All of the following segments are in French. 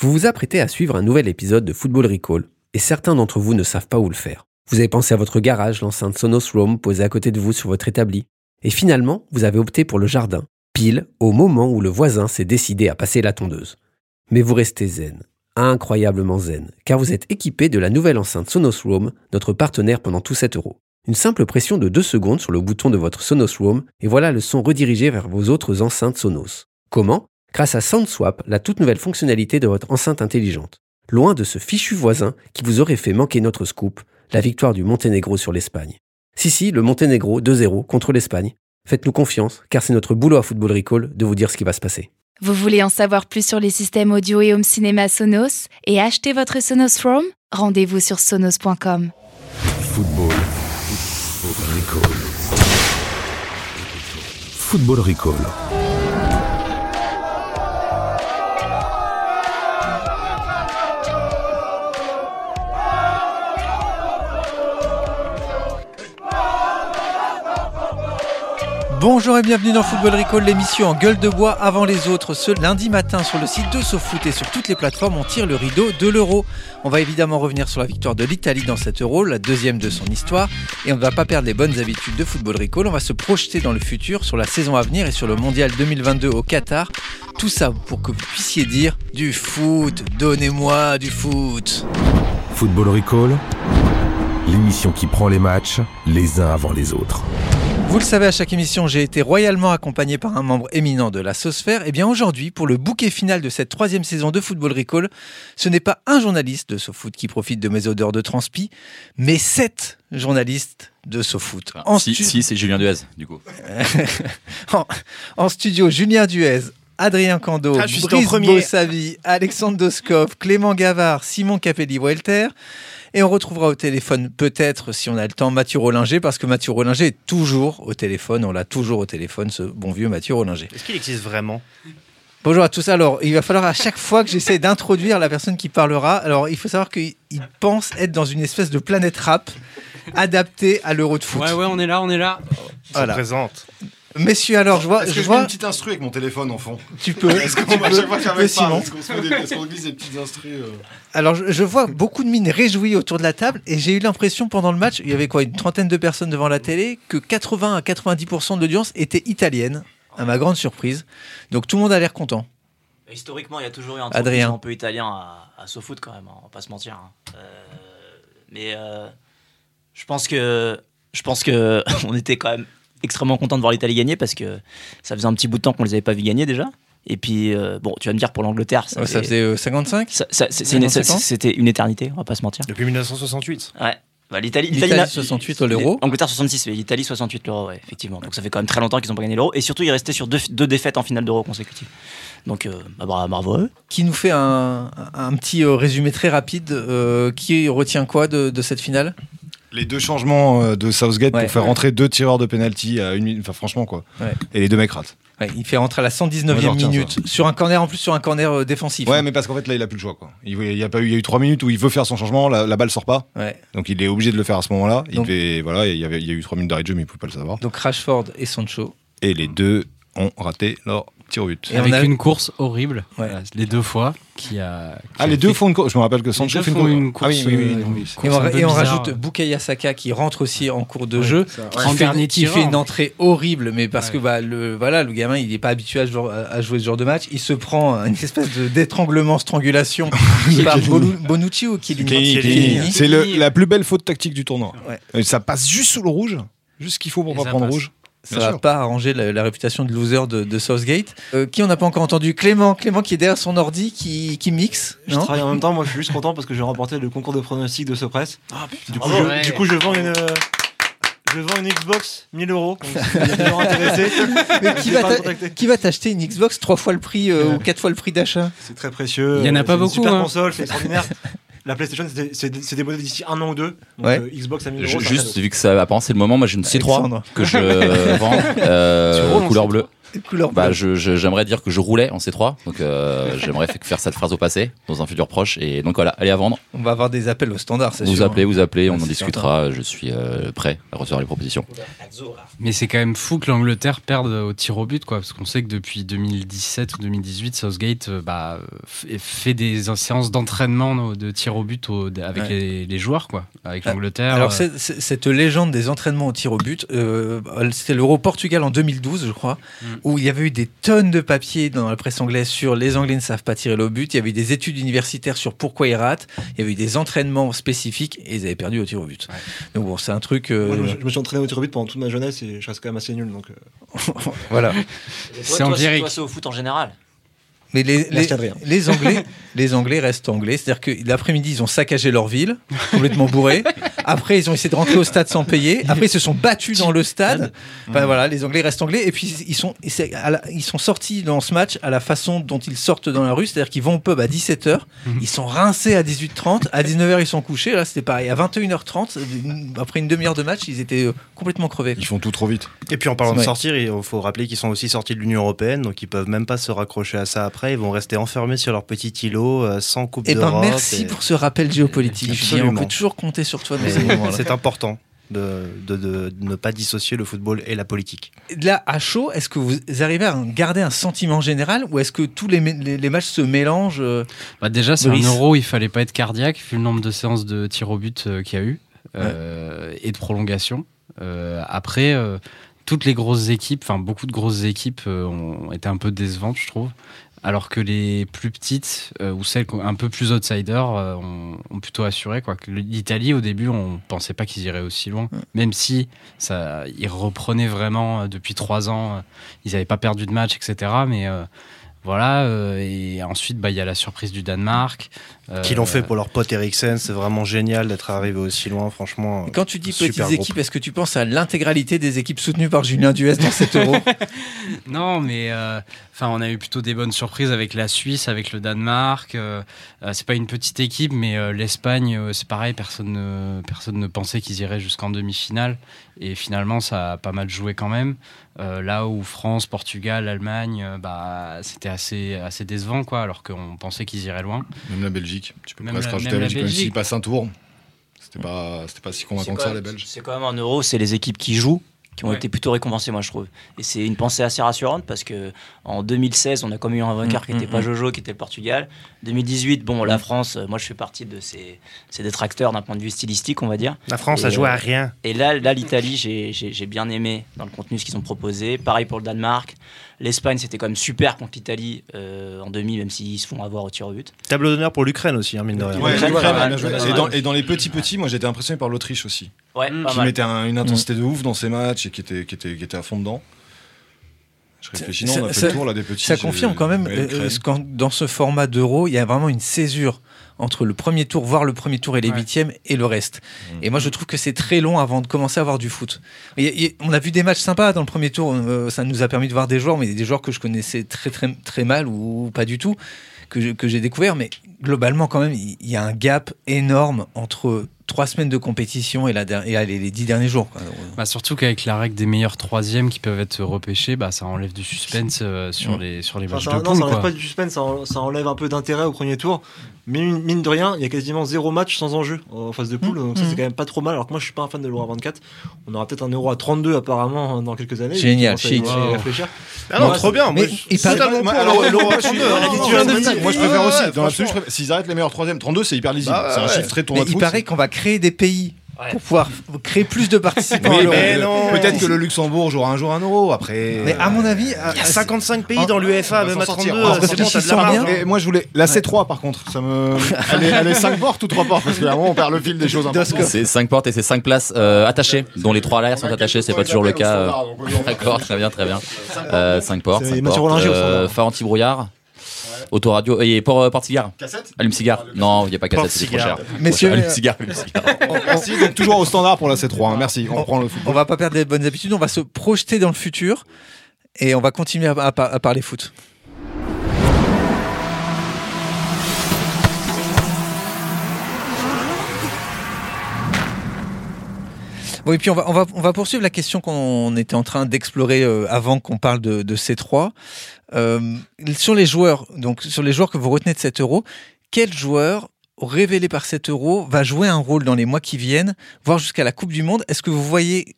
Vous vous apprêtez à suivre un nouvel épisode de Football Recall et certains d'entre vous ne savent pas où le faire. Vous avez pensé à votre garage, l'enceinte Sonos Roam posée à côté de vous sur votre établi. Et finalement, vous avez opté pour le jardin, pile au moment où le voisin s'est décidé à passer la tondeuse. Mais vous restez zen, incroyablement zen, car vous êtes équipé de la nouvelle enceinte Sonos Roam, notre partenaire pendant tous 7 euros. Une simple pression de 2 secondes sur le bouton de votre Sonos Roam et voilà le son redirigé vers vos autres enceintes Sonos. Comment? Grâce à SoundSwap, la toute nouvelle fonctionnalité de votre enceinte intelligente. Loin de ce fichu voisin qui vous aurait fait manquer notre scoop, la victoire du Monténégro sur l'Espagne. Si, si, le Monténégro 2-0 contre l'Espagne. Faites-nous confiance, car c'est notre boulot à Football Recall de vous dire ce qui va se passer. Vous voulez en savoir plus sur les systèmes audio et home cinéma Sonos et acheter votre Sonos Roam Rendez-vous sur sonos.com. Football. Football Recall. Football Recall. Bonjour et bienvenue dans Football Recall, l'émission en gueule de bois avant les autres. Ce lundi matin sur le site de SoFoot et sur toutes les plateformes, on tire le rideau de l'euro. On va évidemment revenir sur la victoire de l'Italie dans cet euro, la deuxième de son histoire. Et on ne va pas perdre les bonnes habitudes de Football Recall, on va se projeter dans le futur, sur la saison à venir et sur le mondial 2022 au Qatar. Tout ça pour que vous puissiez dire du foot, donnez-moi du foot. Football Recall, l'émission qui prend les matchs les uns avant les autres. Vous le savez, à chaque émission, j'ai été royalement accompagné par un membre éminent de la Sosphère. Et bien aujourd'hui, pour le bouquet final de cette troisième saison de Football Recall, ce n'est pas un journaliste de SoFoot qui profite de mes odeurs de transpi, mais sept journalistes de SoFoot. Ah, en si, si c'est Julien Duez, du coup. en, studio, Julien Duez, Adrien Cando, ah, Brice Bossavi, Alexandre Doskov, Clément Gavard, Simon Capelli-Welter. Et on retrouvera au téléphone, peut-être, si on a le temps, Mathieu Rollinger, parce que Mathieu Rollinger est toujours au téléphone. On l'a toujours au téléphone, ce bon vieux Mathieu Rollinger. Est-ce qu'il existe vraiment? Bonjour à tous. Alors, il va falloir à chaque fois que j'essaie d'introduire la personne qui parlera. Alors, il faut savoir qu'il pense être dans une espèce de planète rap adaptée à l'euro de foot. Ouais, ouais, on est là, on est là. Voilà. présente. Messieurs, alors je vois. Est-ce que je, vois... une petite instru avec mon téléphone en fond Tu peux. Est-ce qu'on à chaque fois Simon Est-ce qu'on glisse des petites instrus euh Alors je, vois beaucoup de mines réjouies autour de la table et j'ai eu l'impression pendant le match, il y avait quoi, une trentaine de personnes devant la télé, que 80 à 90% de l'audience était italienne, à ma grande surprise. Donc tout le monde a l'air content. Historiquement, il y a toujours eu un, Adrien. un peu italien à, à SoFoot quand même, hein, on va pas se mentir. Hein. Euh, mais euh, je pense que je pense que on était quand même extrêmement content de voir l'Italie gagner parce que ça faisait un petit bout de temps qu'on les avait pas vu gagner déjà. Et puis, euh, bon, tu vas me dire pour l'Angleterre. Ça, faisait 55 euh, C'était une éternité, on va pas se mentir. Depuis 1968 Ouais. Bah, L'Italie 68 l'euro. Angleterre 66, mais l'Italie 68 l'euro, ouais, effectivement. Donc ça fait quand même très longtemps qu'ils n'ont pas gagné l'euro. Et surtout, ils restaient sur deux, deux défaites en finale d'euro consécutives. Donc euh, bah, bravo à eux. Qui nous fait un, un petit résumé très rapide. qui retient quoi de, de cette finale? Les deux changements euh, de Southgate pour faire rentrer deux tireurs de penalty à une minute, enfin franchement quoi. Et les deux mecs ratent. il fait rentrer à la 119e minute sur un corner en plus sur un corner euh, défensif. Ouais, hein. mais parce qu'en fait là il a plus le choix quoi. Il, y a pas eu, il y a eu trois minutes où il veut faire son changement, la, balle sort pas. Donc il est obligé de le faire à ce moment-là. Il voilà, il y avait, il y a eu trois minutes d'arrêt de jeu mais il pouvait pas le savoir. Donc Rashford et Sancho. Et les deux ont raté leur et avec a... une course horrible, les deux fois. Qui a, ah, les deux font une course. Je me rappelle que Sancho fait une, course. Ah, oui, oui, et, on, rajoute Bukayo Saka qui rentre aussi en cours de jeu. Qui, fait, qui fait, une entrée horrible, mais parce que bah, le, voilà, le gamin il n'est pas habitué à, jouer ce genre de match. Il se prend une espèce d'étranglement, strangulation par Bonucci ou Chiellini. C'est la plus belle faute tactique du tournoi. Ça passe juste sous le rouge, juste ce qu'il faut pour pas prendre rouge ça va pas arranger la, réputation de loser de, Southgate. Euh, qui on n'a pas encore entendu? Clément, Clément qui est derrière son ordi, qui, qui mixe. Je travaille en même temps, moi je suis juste content parce que j'ai remporté le concours de pronostic de Sopress. Ah, du, coup, je, du coup, je vends une. Je vends une Xbox 1000 euros. qui, va t'acheter une Xbox trois fois le prix euh, ou quatre fois le prix d'achat? C'est très précieux. Il y en a pas beaucoup. Super hein. console, c'est extraordinaire. La PlayStation, c'est modèles d'ici un an ou deux. ouais. Euh, Xbox à 1000 euros. Juste, vu que ça apparemment c'est le moment, moi j'ai une C3 que je vends euh, couleur bleue. Bah, J'aimerais dire que je roulais en C3, donc euh, j'aimerais faire cette phrase au passé dans un futur proche. Et donc voilà, allez à vendre. On va avoir des appels au standard, c'est sûr. Vous appelez, vous appelez, on en discutera. Je suis euh, prêt à recevoir les propositions. Mais c'est quand même fou que l'Angleterre perde au tir au but, quoi, parce qu'on sait que depuis 2017 ou 2018, Southgate euh, bah, fait des séances d'entraînement de tir au but avec les, joueurs, quoi, avec l'Angleterre. Alors cette légende des entraînements au tir au but, c'était l'Euro Portugal en 2012, je crois. Mm où il y avait eu des tonnes de papiers dans la presse anglaise sur les Anglais ne savent pas tirer le but. Il y avait eu des études universitaires sur pourquoi ils ratent. Il y avait eu des entraînements spécifiques et ils avaient perdu au tir au but. Donc bon, c'est un truc. Euh, je, me suis entraîné au tir au but pendant toute ma jeunesse et je reste quand même assez nul. Donc euh. voilà. C'est empirique. C'est au foot en général. Mais les, les, Anglais, les Anglais restent Anglais. C'est-à-dire que l'après-midi, ils ont saccagé leur ville, complètement bourrés. Après, ils ont essayé de rentrer au stade sans payer. Après, ils se sont battus dans le stade. Enfin, voilà, les Anglais restent Anglais. Et puis, ils sont, ils sont sortis dans ce match à la façon dont ils sortent dans la rue. C'est-à-dire qu'ils vont au pub à 17h. Mhm. Ils sont rincés à 18h30. À 19h, ils sont couchés. Là, c'était pareil. À 21h30, après une demi-heure de match, ils étaient euh, complètement crevés. Ils font tout trop vite. Et puis, en parlant de sortir, il faut rappeler qu'ils sont aussi sortis de l'Union Européenne. Donc, ils peuvent même pas se raccrocher à ça après ils vont rester enfermés sur leur petit îlot euh, sans coupe eh ben, merci pour ce rappel géopolitique. On peut toujours compter sur toi C'est important. De, de, ne pas dissocier le football et la politique. Là, à chaud, est-ce que vous arrivez à garder un sentiment général ou est-ce que tous les, les, matchs se mélangent euh, bah Déjà, c'est un euro, il fallait pas être cardiaque, vu le nombre de séances de tir au but euh, qu'il y a eu et de prolongation. après, toutes les grosses équipes, enfin beaucoup de grosses équipes ont été un peu décevantes, je trouve alors que les plus petites euh, ou celles un peu plus outsiders euh, ont, plutôt assuré quoi. L'Italie au début on pensait pas qu'ils iraient aussi loin, même si ça, ils reprenaient vraiment euh, depuis trois ans, ils n'avaient pas perdu de match etc. Mais voilà, euh, et ensuite, bah, il y a la surprise du Danemark. Euh, Qui l'ont fait pour leur pote Eriksen, c'est vraiment génial d'être arrivé aussi loin, franchement. quand tu dis petites équipes, est-ce que tu penses à l'intégralité des équipes soutenues par Julien Duès dans cet euro Non, mais euh, enfin, on a eu plutôt des bonnes surprises avec la Suisse, avec le Danemark. c'est pas une petite équipe, mais l'Espagne, c'est pareil, personne ne, personne ne pensait qu'ils iraient jusqu'en demi-finale. Et finalement, ça a pas mal joué quand même. Euh, là où France, Portugal, Allemagne, euh, bah, c'était assez, assez décevant, quoi, alors qu'on pensait qu'ils iraient loin. Même la Belgique. Tu peux même presque rajouter la Belgique, s'ils passent un tour. C'était pas, pas si convaincant que ça, les Belges. C'est quand même un euro, c'est les équipes qui jouent qui ont été plutôt récompensés, moi je trouve. Et c'est une pensée assez rassurante parce que en 2016, on a comme eu un vainqueur qui n'était mm, pas mm, mm. Jojo, qui était le Portugal. 2018, bon, la France, euh, moi je fais partie de ces, ces détracteurs d'un point de vue stylistique, on va dire. La France a joué à euh, rien. Et là, là l'Italie, j'ai bien aimé dans le contenu ce qu'ils ont proposé. Pareil pour le Danemark. L'Espagne, c'était quand même super contre l'Italie euh, en demi, même s'ils se font avoir au tir au but. Tableau d'honneur pour l'Ukraine aussi, hein, mine de rien. et, dans, les petits petits, moi j'étais impressionné par l'Autriche aussi. Ouais, qui mettait une intensité de ouf dans ses matchs et qui était, qui était, qui était à fond dedans. Je réfléchis, non, on a fait le tour là des petits. Ça confirme quand même, euh, dans ce format d'euro, il y a vraiment une césure entre le premier tour, voire le premier tour et les huitièmes, et le reste. Mmh. Et moi, je trouve que c'est très long avant de commencer à avoir du foot. on a vu des matchs sympas dans le premier tour, euh, ça nous a permis de voir des joueurs, mais des joueurs que je connaissais très très, très mal ou pas du tout, que, que j'ai découvert. Mais globalement, quand même, il y a un gap énorme entre trois semaines de compétition et, la, et les, dix derniers jours. Bah, surtout qu'avec la règle des meilleurs troisièmes qui peuvent être repêchés, bah, ça enlève du suspense euh, sur, les, sur les matchs de poule. Non, ça enlève pas du suspense, ça, enlève un peu d'intérêt au premier tour. Mais mine de rien, il y a quasiment zéro match sans enjeu en phase de poule, mmh. donc ça c'est mmh. quand même pas trop mal. Alors que moi je suis pas un fan de l'Euro à 24. On aura peut-être un Euro à 32 apparemment dans quelques années. Génial, chic. réfléchir. Ah non, trop bien. Mais l'Euro à 32. Moi je préfère aussi. Dans l'absolu, s'ils arrêtent les meilleurs troisième, 32 c'est hyper lisible. Bah, c'est un chiffre très tournoi Il paraît qu'on va créer des pays pour pouvoir créer plus de participants. Peut-être que le Luxembourg jouera un jour un euro après. Mais à mon avis, il y a 55 pays dans l'UEFA, même à 32. C'est bon, de Moi, je voulais la C3 par contre. Ça me. Elle est 5 portes ou 3 portes parce qu'à un moment on perd le fil des choses. C'est 5 portes et c'est 5 places euh, attachées, dont les 3 à l'arrière sont attachées. C'est pas toujours le cas. Euh. D'accord, très bien, très bien. 5 euh, portes. Phare anti-brouillard. Autoradio. Et pour euh, porte-cigare Cassette Allume-cigare Non, il n'y a pas cassette, c'est trop cher. Messieurs, allume-cigare, allume-cigare. Merci, donc toujours au standard pour la C3. Hein. Merci, on, prend le On va pas perdre les bonnes habitudes, on va se projeter dans le futur et on va continuer à parler foot. Bon, et puis on va, on va, on va poursuivre la question qu'on était en train d'explorer euh, avant qu'on parle de, de ces trois. Euh, sur les joueurs, donc sur les joueurs que vous retenez de 7 euros, quel joueur révélé par 7 euros va jouer un rôle dans les mois qui viennent, voire jusqu'à la Coupe du Monde? Est-ce que vous voyez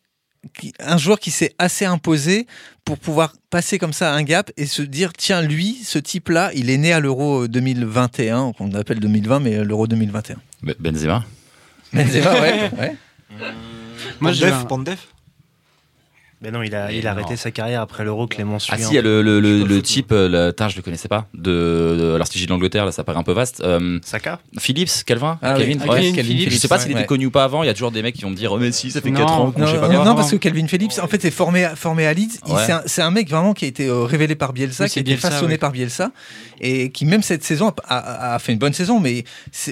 un joueur qui s'est assez imposé pour pouvoir passer comme ça un gap et se dire tiens lui ce type là il est né à l'euro 2021 qu'on appelle 2020 mais l'euro 2021 Benzema Benzema ouais, ouais. Moi, Pandef, mais non, il a, il a arrêté sa carrière après l'Euro Clément Ah si, il y a le, le, le, type, euh, le, je le connaissais pas, de, de l'artigie de l'Angleterre, là ça paraît un peu vaste. Euh, Saka Phillips, Calvin ah, Calvin, oui. ouais. Calvin Phillips, Je sais pas s'il était connu ou pas avant, il y a toujours des mecs qui vont me dire, oh mais si, ça fait 4 ans non, je sais pas Non, non parce que Calvin Phillips, en fait, est formé, formé à Leeds. C'est un, un, mec vraiment qui a été euh, révélé par Bielsa, qui a été façonné par Bielsa, et qui même cette saison a, a, fait une bonne saison, mais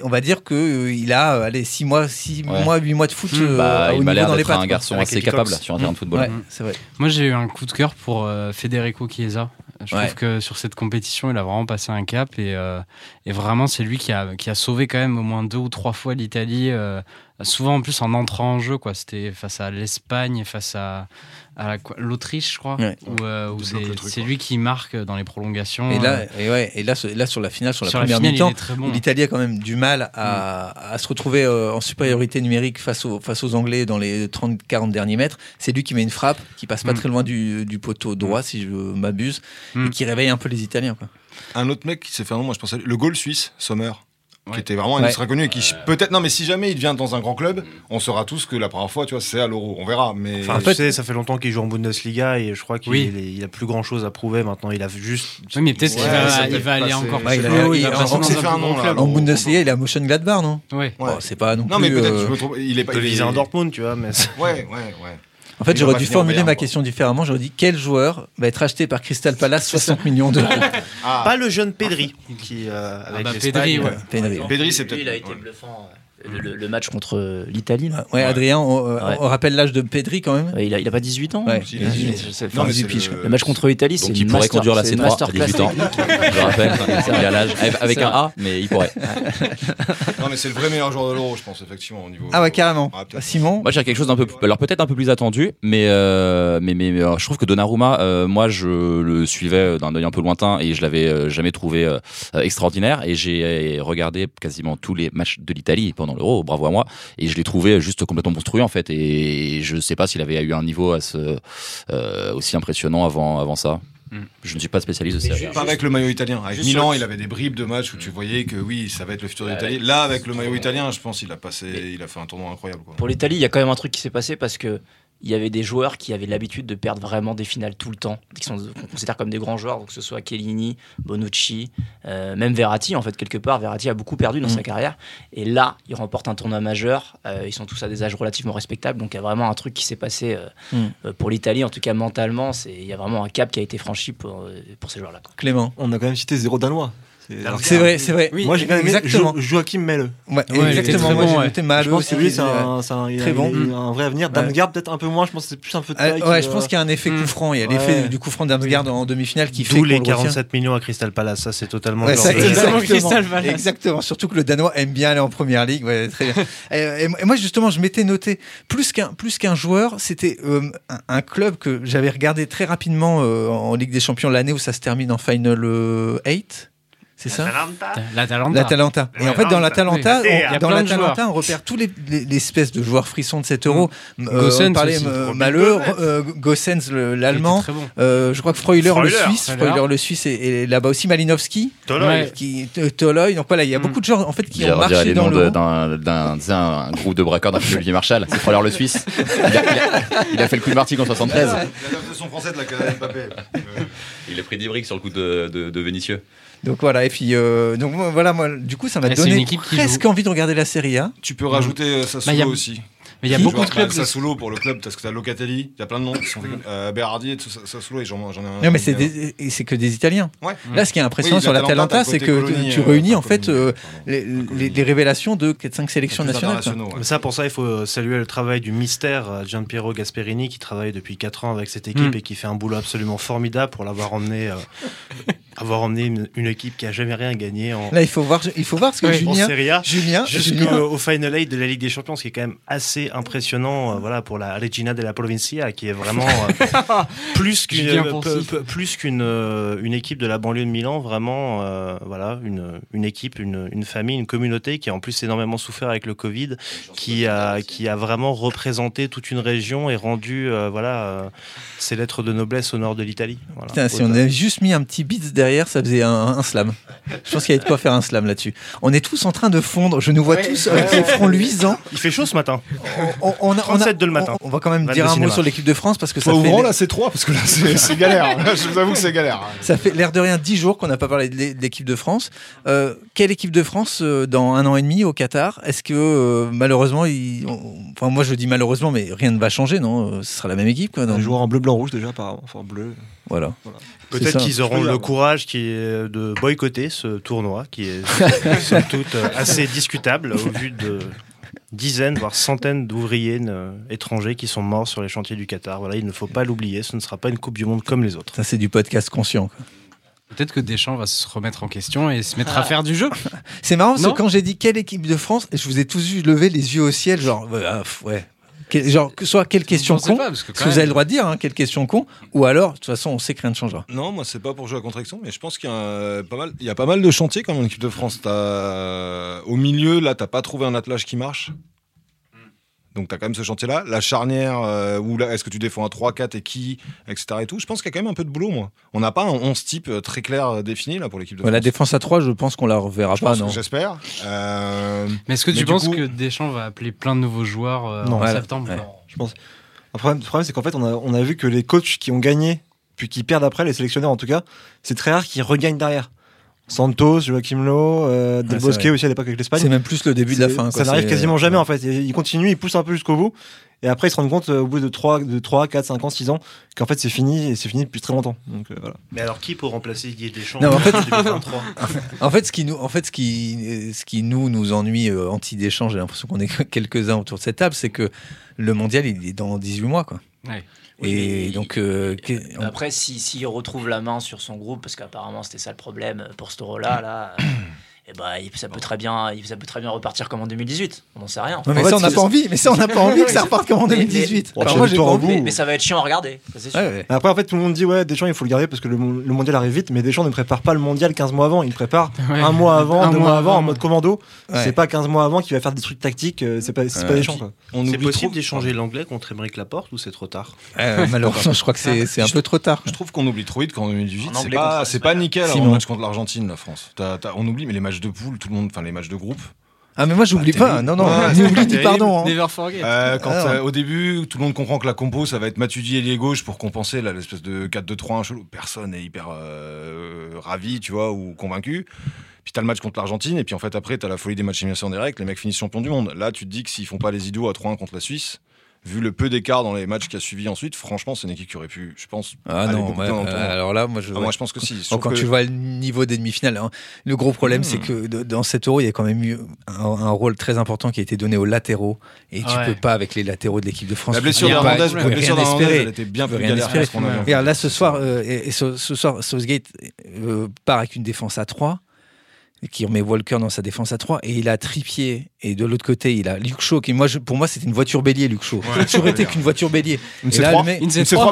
on va dire qu'il a, allez, 6 mois, 6 mois, 8 mois de foot bah, il m'a l'air d'être un garçon assez capable sur un terrain de football. C'est vrai. Moi, j'ai eu un coup de cœur pour euh, Federico Chiesa. Je trouve que sur cette compétition, il a vraiment passé un cap et, euh, et vraiment, c'est lui qui a, qui a sauvé quand même au moins deux ou trois fois l'Italie, euh, souvent en plus en entrant en jeu. quoi. C'était face à l'Espagne, face à, à l'Autriche, je crois, où, euh, c'est lui qui marque dans les prolongations. Et là, et ouais, et là, là, sur la finale, sur la première mi-temps, l'Italie a quand même du mal à, mm. à se retrouver euh, en supériorité numérique face aux, face aux Anglais dans les 30-40 derniers mètres. C'est lui qui met une frappe qui passe pas mm. très loin du, du poteau droit, mm. si je m'abuse, et qui réveille un peu les Italiens. Quoi. Un autre mec qui s'est fait un nom, moi je pensais, le goal suisse, Sommer qui était vraiment un ouais. connu et qui peut-être non mais si jamais il vient dans un grand club on saura tous que la première fois tu vois c'est à l'euro. On verra mais enfin, en fait, tu sais, ça fait longtemps qu'il joue en Bundesliga et je crois qu'il il a plus grand chose à prouver maintenant. Il a juste oui mais peut-être qu'il va, il va aller encore plus il, en Bundesliga il est à Mönchengladbach non? Oui c'est pas non, non mais peut-être je me trompe il est pas il est en Dortmund tu vois mais ouais ouais ouais en fait, j'aurais dû formuler ma question différemment. J'aurais dit quel joueur va être acheté par Crystal Palace 60 millions d'euros? Ah. Pas le jeune Pedri qui euh, avec ah bah, Pedri, ouais. Pedri, Pedri c'est peut-être. Il a été bluffant le, match contre l'Italie. Ouais, Adrien, on, rappelle l'âge de Pedri quand même. il, a, il a pas 18 ans. Ouais, il a 18, non, le... match contre l'Italie, c'est il pourrait conduire la C3 à 18 ans. Je rappelle, il a l'âge avec un A, mais il pourrait. non, mais c'est le vrai meilleur joueur de l'Euro, je pense effectivement au niveau. Ah ouais, carrément. Ah, Simon. Moi, j'ai quelque chose d'un peu, alors peut-être un peu plus attendu, mais euh, mais mais je trouve que Donnarumma, euh, moi, je le suivais d'un œil un peu lointain et je l'avais jamais trouvé extraordinaire et j'ai regardé quasiment tous les matchs de l'Italie pendant l'Euro. Bravo à moi et je l'ai trouvé juste complètement monstrueux en fait et je sais pas s'il avait eu un niveau à ce, euh, aussi impressionnant avant avant ça. Hmm. Je ne suis pas spécialiste de ça. Pas avec le maillot italien. Avec Milan, il avait des bribes de matchs où tu voyais que oui, ça va être le futur d'Italie. Là, avec le maillot italien, je pense qu'il a passé, il a fait un tournoi incroyable. Pour l'Italie, il y a quand même un truc qui s'est passé parce que il y avait des joueurs qui avaient l'habitude de perdre vraiment des finales tout le temps, qui sont qu'on considère comme des grands joueurs, donc que ce soit Chiellini, Bonucci, euh, même Verratti en fait quelque part. Verratti a beaucoup perdu dans sa mm. carrière et là il remporte un tournoi majeur. Euh, ils sont tous à des âges relativement respectables, donc il y a vraiment un truc qui s'est passé euh, mm. pour l'Italie, en tout cas mentalement. C'est il y a vraiment un cap qui a été franchi pour, pour ces joueurs-là. Clément, on a quand même cité zéro danois. C'est vrai, c'est vrai. moi j'ai bien aimé exactement. Joachim Melle. Ouais, exactement. Moi j'ai noté Melle. Je pense que lui c'est un, un, très bon. un vrai avenir. Damsgaard peut-être un peu moins. Je pense que c'est plus un peu de taille. Ouais, je pense qu'il y a un effet coup franc. Il y a l'effet du coup franc Damsgaard en demi-finale qui fait. Tous les 47 millions à Crystal Palace. Ça c'est totalement. Exactement. Surtout que le Danois aime bien aller en première ligue. Très bien. Et moi justement, je m'étais noté plus qu'un plus qu'un joueur, c'était euh, un club que j'avais regardé très rapidement euh, en Ligue des Champions l'année où ça se termine en Final 8 c'est ça L'Atalanta. Et en fait, dans l'Atalanta, on, dans l'Atalanta, on repère tous les, les, espèces de joueurs frissons de 7 euros. Mm. Euh, Gossens, on parlait euh, Malheur, euh, Gossens, l'Allemand. Euh, je crois que Freuler, le Suisse. Freuler, le Suisse, et, là-bas aussi Malinowski. Toloy. Donc voilà, il y a mm. beaucoup de joueurs en fait, qui ont marché les dans le d'un groupe de braqueurs d'un Olivier Marshall. C'est Freuler, le Suisse. Il a, fait le coup de Martigues en 73. Il a son français de la Mbappé. Il a pris des briques sur le coup de, de, de Vénitieux. Donc voilà, et puis euh, donc voilà, moi, du coup, ça m'a donné presque envie de regarder la Série A. Tu peux rajouter euh, Sassuolo bah, aussi. Mais il y a beaucoup de clubs. Sassuolo pour le club, parce que t'as Locatelli, il y a plein de noms qui sont euh, Berardi et Sassuolo, et j'en ai un. Non, mais c'est que des Italiens. Là, ce qui est impressionnant sur la Talenta, c'est que tu réunis en fait les révélations de 4-5 sélections nationales. Ça, pour ça, il faut saluer le travail du mystère Gianpiero Gasperini, qui travaille depuis 4 ans avec cette équipe mm. et qui fait un boulot absolument formidable pour l'avoir emmené avoir emmené une, équipe qui a jamais rien gagné en. Là, il faut voir, il faut voir ce que Julien, Julien, jusqu'au Final Eight de la Ligue des Champions, ce qui est quand même assez impressionnant, euh, voilà, pour la Regina de la Provincia, qui est vraiment euh, plus qu'une plus qu'une euh, une équipe de la banlieue de Milan, vraiment, voilà, une, une équipe, une, une, famille, une communauté qui a en plus énormément souffert avec le Covid, qui a qui a vraiment représenté toute une région et rendu, voilà, ses lettres de noblesse au nord de l'Italie. Voilà, si on avait juste mis un petit beat derrière ça faisait un, slam. Je pense qu'il y avait de quoi faire un slam là-dessus. On est tous en train de fondre. Je nous vois tous avec les fronts luisants. Il fait chaud ce matin. On, on, a, de le matin. On, va quand même dire un mot sur l'équipe de France parce que ça fait. là, c'est 3 parce que là, c'est galère. je vous avoue que c'est galère. Ça fait l'air de rien 10 jours qu'on n'a pas parlé de l'équipe de France. Euh, quelle équipe de France euh, dans un an et demi au Qatar? Est-ce que euh, malheureusement, enfin moi je dis malheureusement, mais rien ne va changer, non? Ce sera la même équipe. Quoi, Un joueur en bleu, blanc, rouge déjà, apparemment. Enfin bleu. Voilà. Peut-être qu'ils auront le courage qui est de boycotter ce tournoi, qui est somme toute assez discutable au vu de dizaines, voire centaines d'ouvriers euh, étrangers qui sont morts sur les chantiers du Qatar. Voilà, il ne faut pas l'oublier, ce ne sera pas une Coupe du Monde comme les autres. Ça, c'est du podcast conscient. Peut-être que Deschamps va se remettre en question et se mettre à ah. faire du jeu. C'est marrant, parce que quand j'ai dit quelle équipe de France, je vous ai tous vu lever les yeux au ciel, genre, ah, ouais, genre, que soit quelle question con, parce que, vous avez le droit de dire, hein, quelle question con, ou alors, de toute façon, on sait que rien ne changera. Non, moi, c'est pas pour jouer à contre-action, mais je pense qu'il y, a pas mal, il y a pas mal de chantiers quand même en équipe de France. As, au milieu, là, t'as pas trouvé un attelage qui marche. Donc tu as quand même ce chantier-là. La charnière, euh, où est-ce que tu défends un 3-4 et qui, etc. Et tout. Je pense qu'il y a quand même un peu de boulot, moi. On n'a pas un 11 type euh, très clair euh, défini là, pour l'équipe de France. La défense à 3, je pense qu'on la reverra pas, non J'espère. mais est-ce que tu penses que Deschamps va appeler plein de nouveaux joueurs en septembre Je pense. Le problème, c'est qu'en fait, on a, on a vu que les coachs qui ont gagné, puis qui perdent après, les sélectionneurs en tout cas, c'est très rare qu'ils regagnent derrière. Santos, Joachim Lowe, euh, Del Bosque aussi à l'époque avec l'Espagne. C'est même plus le début de la fin. Ça n'arrive quasiment jamais en fait. Il continue, il pousse un peu jusqu'au bout. Et après, ils se rendent compte euh, au bout de 3, de 3, 4, 5 ans, 6 ans, qu'en fait, c'est fini et c'est fini depuis très longtemps. Donc, euh, voilà. Mais alors, qui pour remplacer Didier Deschamps non, en, fait, en fait, ce qui nous, en fait, ce qui, ce qui nous, nous ennuie euh, anti-Deschamps, j'ai l'impression qu'on est quelques-uns autour de cette table, c'est que le mondial, il est dans 18 mois, quoi. Ouais et donc, euh, après, s'il si, retrouve la main sur son groupe, parce qu'apparemment c'était ça le problème pour ce taureau-là, là, et bah, ça peut très bien, ça peut très bien repartir comme en 2018. On n'en sait rien. mais ça, on n'a pas envie. Mais ça, on n'a pas envie que ça reparte comme en 2018. Mais, ça va être chiant à regarder. Après, en fait, tout le monde dit ouais, Deschamps, il faut le garder parce que le, mondial arrive vite. Mais Deschamps ne prépare pas le mondial 15 mois avant. Il prépare un mois avant, deux mois avant, en mode commando. C'est pas 15 mois avant qu'il va faire des trucs tactiques. Euh, c'est pas, pas Deschamps. On est possible d'échanger l'anglais contre Émeric Laporte ou c'est trop tard? Malheureusement, je crois que c'est un peu trop tard. Je trouve qu'on oublie trop vite qu'en 2018, c'est pas nickel en match contre l'Argentine, la France. On oublie, mais les matchs de poule, tout le monde enfin les matchs de groupe. Ah mais moi j'oublie pas, non non, n'oublie dis pardon. Hein. Never forget. Euh, quand ah, euh, au début tout le monde comprend que la compo ça va être Matuidi et gauche pour compenser l'espèce de 4-2-3 chelou, personne est hyper euh, ravi, tu vois, ou convaincu. Puis t'as le match contre l'Argentine et puis en fait après t'as la folie des matchs élimination en direct, les mecs finissent champions du monde. Là tu te dis que s'ils font pas les idiots à 3-1 contre la Suisse, vu le peu d'écart dans les matchs qui a suivi ensuite, franchement, c'est une équipe qui aurait pu, je pense. Ah non, alors là, moi je, ah, moi, je pense que si. quand tu vois le niveau des demi-finales, hein, le gros problème, c'est hmm. que dans cet euro, il y a quand même eu un, rôle très important qui a été donné aux latéraux. Et tu peux pas, avec les latéraux de l'équipe de France. La blessure d'Hernandez, la blessure d'Hernandez, elle était bien plus galère Et là, ce soir, euh, et, ce, soir, Southgate euh, part avec une défense à 3 qui remet Walker dans sa défense à 3 et il a Trippier et de l'autre côté il a Luke Shaw qui moi pour moi c'était une voiture bélier Luke Shaw. Ouais, ça aurait été qu'une voiture bélier. Une C3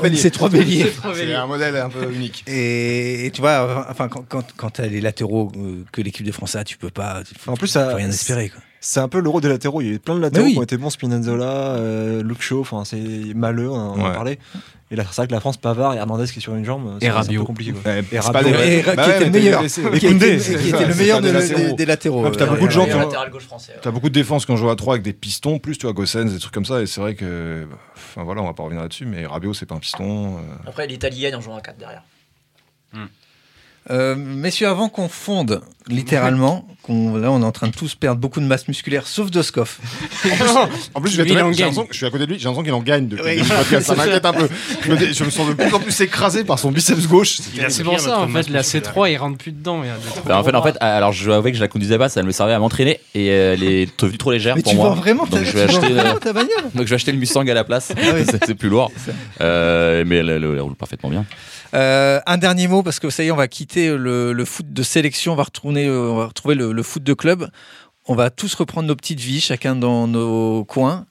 bélier. C'est 3 béliers. C'est un modèle un peu unique. Et, tu vois enfin quand, quand, quand tu as les latéraux euh, que l'équipe de France a tu peux pas en plus ça, peux rien espérer quoi c'est un peu l'euro des latéraux. Il y a eu plein de latéraux qui ont été bons. Spinazzola, euh, Luke Shaw, enfin c'est malheureux, on en a parlé. Et là, c'est vrai que la France, Pavard et Hernandez qui est sur une jambe, c'est un peu compliqué. Quoi. et qui était le meilleur. Qui était le meilleur des latéraux. T'as beaucoup de gens qui ont. T'as beaucoup de défenses qui ont joué à 3 avec des pistons, plus tu vois, Gossens, des trucs comme ça. Et c'est vrai que. Enfin voilà, on va pas revenir là-dessus, mais Rabiot, c'est pas un piston. Euh. Après, l'Italie en jouant à 4 derrière. Euh, messieurs, avant qu'on fonde littéralement, qu'on, là on est en train de tous perdre beaucoup de masse musculaire, sauf Doskov. en plus, je, vais je suis à côté de lui, j'ai l'impression qu'il en gagne depuis Ça m'inquiète un peu. Je me, sens de plus en plus écrré par son biceps gauche. C'est pour ça, en fait, la C3, il rentre plus dedans. Bah, en fait, en fait, alors je avouer que je la conduisais pas, ça me servait à m'entraîner et euh, elle est devenue trop légère pour moi. vraiment donc je vais acheter ta bagnole. Donc je vais acheter le Mustang à la place. Ah c'est plus lourd. Euh, mais elle roule parfaitement bien. Euh, un dernier mot, parce que ça y est, on va quitter quitter le, foot de sélection, on va, retourner, on va retrouver le, foot de club. On va tous reprendre nos petites vies, chacun dans nos coins.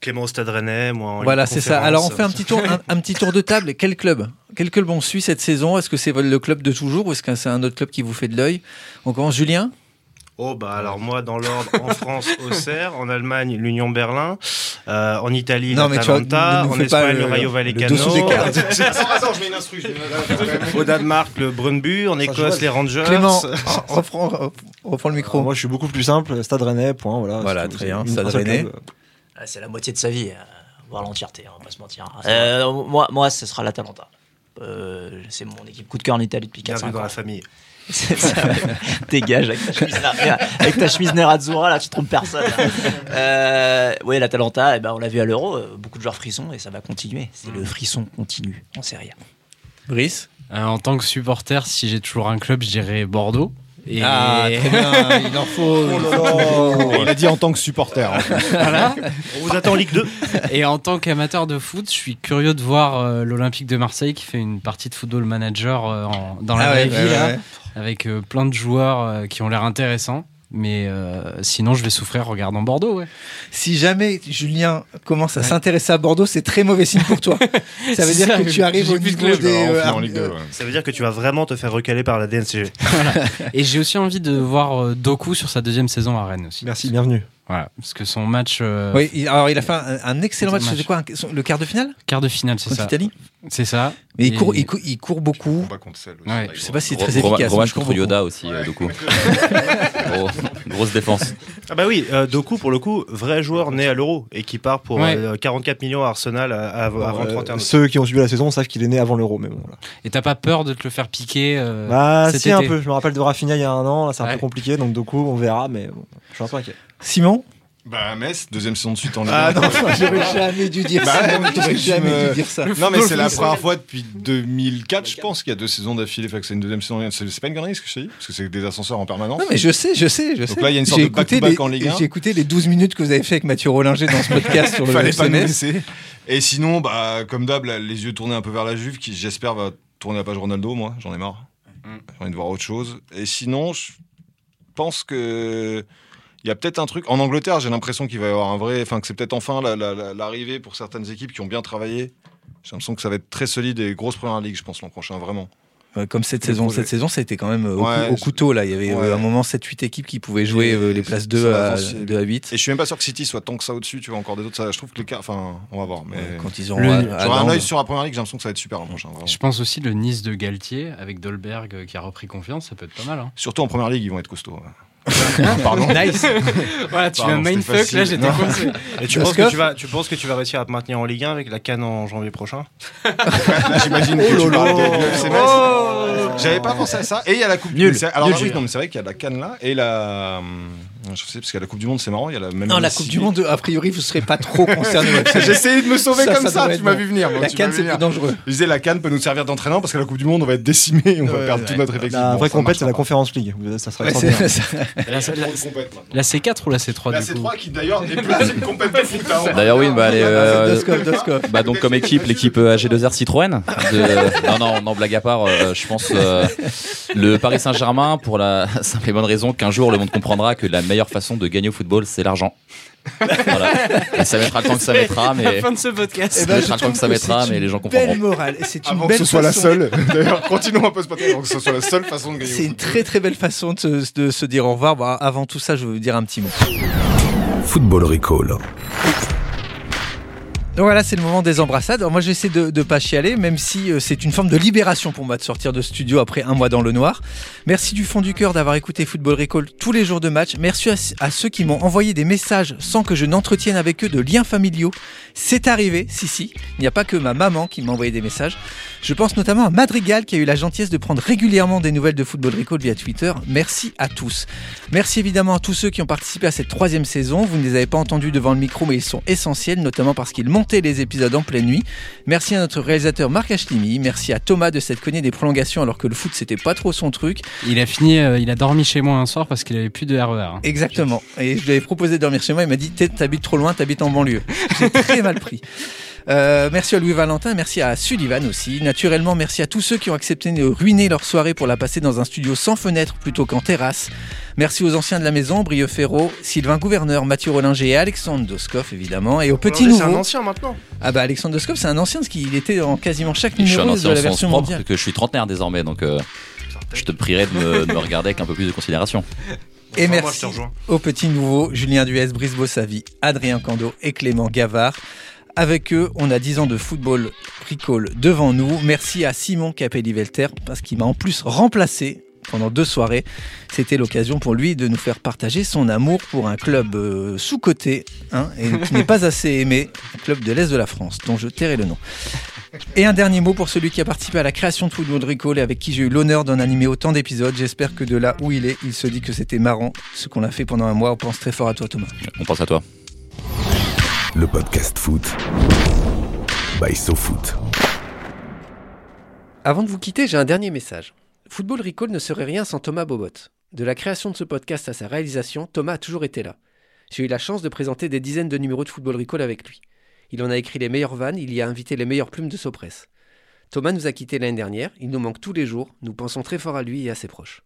Clément au Stade Rennais, moi en Voilà, c'est ça. Alors on fait un petit tour, un, petit tour de table. Quel club? Quel club on suit cette saison? Est-ce que c'est le club de toujours ou est-ce que c'est un autre club qui vous fait de l'œil? On commence, Julien? Oh bah alors moi dans l'ordre en France Auxerre, en Allemagne l'Union Berlin, euh, en Italie l'Atalanta, en Espagne le, Rayo Vallecano, au Danemark le Brøndby, en Écosse les Rangers. Clément, reprends, reprends le micro. moi je suis beaucoup plus simple, Stade Rennais, point voilà. Voilà très bien, Stade Rennais. C'est la moitié de sa vie, euh, voire l'entièreté, on va pas se mentir. Euh, moi, moi, ce sera l'Atalanta. Euh, c'est mon équipe coup de cœur en Italie depuis 4 ans. dans la famille. Dégage avec ta chemise, avec ta chemise Nerazzurra, là, tu trompes personne. Euh, oui, l'Atalanta, eh ben, on l'a vu à l'Euro, euh, beaucoup de joueurs frissons et ça va continuer. C'est le frisson continu en Serie Brice? Euh, En tant que supporter, si j'ai toujours un club, je dirais Bordeaux. Et... Ah, très bien, il en faut. Oh il a dit en tant que supporter. voilà. On vous attend en Ligue 2. Et en tant qu'amateur de foot, je suis curieux de voir l'Olympique de Marseille qui fait une partie de football manager dans la ah vraie vie avec euh, plein de joueurs euh, qui ont l'air intéressants. Mais euh, sinon, je vais souffrir en regardant Bordeaux. Ouais. Si jamais Julien commence à s'intéresser à Bordeaux, c'est très mauvais signe pour toi. ça veut dire que tu arrives au niveau des. Ça veut dire que tu vas vraiment te faire recaler par la DNCG. Et j'ai aussi envie de voir Doku sur sa deuxième saison à Rennes aussi. Merci, bienvenue. Voilà, parce que son match. Euh, oui, alors il a fait un, excellent match. C'était quoi Le quart de finale? Quart de finale, c'est ça. Italie C'est ça. Mais il, court, il, court, il court beaucoup. Ouais. Je sais pas si c'est très efficace. Gros match contre Yoda aussi, euh, Doku. grosse défense. Ah bah oui, euh, Doku, pour le coup, vrai joueur né à l'Euro et qui part pour 44 millions à Arsenal avant le 31 Ceux qui ont suivi la saison savent qu'il est né avant l'Euro. Mais bon, Et t'as pas peur de te le faire piquer Bah, si, un peu. Je me rappelle de Rafinha il y a un an. Là, c'est un peu compliqué. Donc, Doku, on verra. Mais bon, je suis un peu inquiet. Simon bah, Metz, deuxième saison de suite en Ligue Ah non, j'aurais jamais dû dire ça. Bah, j'aurais jamais dû dire ça. Non, mais c'est la première fois depuis 2004, je pense, qu'il y a deux saisons d'affilée. Fait que c'est une deuxième saison. C'est pas une connerie ce que je te dis Parce que c'est des ascenseurs en permanence. Non, mais je sais, je sais, je sais. Donc là, il y a une sorte de back-to-back en Ligue 1. J'ai écouté les 12 minutes que vous avez fait avec Mathieu Rollinger dans ce podcast sur le Fallait pas laisser. Et sinon, bah, comme d'hab, les yeux tournés un peu vers la Juve, qui j'espère va tourner la page Ronaldo, moi, j'en ai marre. Mm. J'ai envie de voir autre chose. Et sinon, je pense que il y a peut-être un truc. En Angleterre, j'ai l'impression qu'il va y avoir un vrai. Enfin, que c'est peut-être enfin l'arrivée pour certaines équipes qui ont bien travaillé. J'ai l'impression que ça va être très solide et grosse première ligue, je pense, l'an prochain, vraiment. Comme cette saison, cette saison, ça a été quand même au, couteau là. Il y avait euh, un moment 7-8 équipes qui pouvaient jouer euh, les places 2 à, 2 à 8. Et je suis même pas sûr que City soit tant que ça au-dessus. Tu vois encore des autres. Ça, je trouve que les cas, enfin, on va voir. Mais quand ils ont, un œil sur la première ligue, j'ai l'immention que ça va être super l'an prochain. Je pense aussi le Nice de Galtier avec Dolberg euh, qui a repris confiance, ça peut être pas mal. Hein. Surtout en première ligue, ils vont être costauds. Pardon. Nice. voilà, tu Pardon, un mindfuck, là j'étais coincé. Et tu penses, que tu, vas, tu penses que tu vas réussir à te maintenir en Ligue 1 avec la canne en janvier prochain J'imagine que tu parles de oh J'avais pas pensé à ça. Et il y a la Coupe Monde. Alors, oui, non, mais c'est vrai qu'il y a la canne là et la. Je sais, parce qu'à la Coupe du Monde, c'est marrant, il y a la même. Non, la Coupe du Monde, a priori, vous ne serez pas trop concerné. J'ai essayé de me sauver comme ça, tu m'as vu venir. La canne, c'est plus dangereux. Je disais, la canne peut nous servir d'entraîneur parce que la Coupe du Monde, on va être décimé et on va perdre tout notre effectif. La vraie compète, c'est la Conférence League. Ça sera La C4 ou la C3 La C3 qui d'ailleurs n'est plus une compète de foot. Hein. D'ailleurs, oui, bah, euh, bah, donc comme équipe, l'équipe euh, AG2R Citroën. Non, non, non, blague à part, euh, je pense le Paris Saint-Germain pour la simple et bonne raison qu'un jour le monde comprendra que la meilleure façon de gagner au football, c'est l'argent. voilà. Et ça mettra le temps que ça mettra, mais. La fin de ce podcast. Ça eh ben, mettra le temps que ça mettra, mais les gens comprendront. Belle morale. C'est une avant belle que ce soit la seule. D'ailleurs, continuons un peu ce podcast avant que ce soit la seule façon de gagner. C'est une très très belle façon de se, de se dire au revoir. Bon, avant tout ça, je veux vous dire un petit mot. Football Recall. Donc voilà, c'est le moment des embrassades. moi, j'essaie de ne pas chialer, même si euh, c'est une forme de libération pour moi de sortir de studio après un mois dans le noir. Merci du fond du cœur d'avoir écouté Football Recall tous les jours de match. Merci à, ceux qui m'ont envoyé des messages sans que je n'entretienne avec eux de liens familiaux. C'est arrivé, si si. Il n'y a pas que ma maman qui m'a envoyé des messages. Je pense notamment à Madrigal qui a eu la gentillesse de prendre régulièrement des nouvelles de Football Recall via Twitter. Merci à tous. Merci évidemment à tous ceux qui ont participé à cette troisième saison. Vous ne les avez pas entendus devant le micro, mais ils sont essentiels, notamment parce qu'ils montent les épisodes en pleine nuit. Merci à notre réalisateur Marc Achlimi. Merci à Thomas de s'être connu des prolongations alors que le foot c'était pas trop son truc. Il a fini, euh, il a dormi chez moi un soir parce qu'il avait plus de RER. E hein. Exactement. Et je lui avais proposé de dormir chez moi. Il m'a dit T'habites trop loin, t'habites en banlieue. J'ai très mal pris. Euh, merci à Louis Valentin, merci à Sullivan aussi. Naturellement, merci à tous ceux qui ont accepté de ruiner leur soirée pour la passer dans un studio sans fenêtre plutôt qu'en terrasse. Merci aux anciens de la maison, Brieux Ferraud, Sylvain Gouverneur, Mathieu Rollinger et Alexandre Doskov évidemment. Et aux petits nouveaux. C'est un ancien maintenant. Ah bah Alexandre Doskov, c'est un ancien parce qu'il était dans quasiment chaque numéro de la version mondiale. Que je suis trentenaire désormais, donc euh, je te prierai de me, de me regarder avec un peu plus de considération. Et merci aux petits nouveaux, Julien Duès, Brice Bossavi, Adrien Cando et Clément Gavard. Avec eux, on a 10 ans de football recall devant nous. Merci à Simon Capelli-Velter parce qu'il m'a en plus remplacé pendant deux soirées. C'était l'occasion pour lui de nous faire partager son amour pour un club euh, sous-coté hein, et qui n'est pas assez aimé, un club de l'Est de la France, dont je tairai le nom. Et un dernier mot pour celui qui a participé à la création de Football Recall et avec qui j'ai eu l'honneur d'en animer autant d'épisodes. J'espère que de là où il est, il se dit que c'était marrant ce qu'on a fait pendant un mois. On pense très fort à toi, Thomas. On pense à toi. Le podcast foot by SoFoot. Avant de vous quitter, j'ai un dernier message. Football Recall ne serait rien sans Thomas Bobot. De la création de ce podcast à sa réalisation, Thomas a toujours été là. J'ai eu la chance de présenter des dizaines de numéros de Football Recall avec lui. Il en a écrit les meilleures vannes, il y a invité les meilleures plumes de Sopresse. Thomas nous a quittés l'année dernière, il nous manque tous les jours, nous pensons très fort à lui et à ses proches.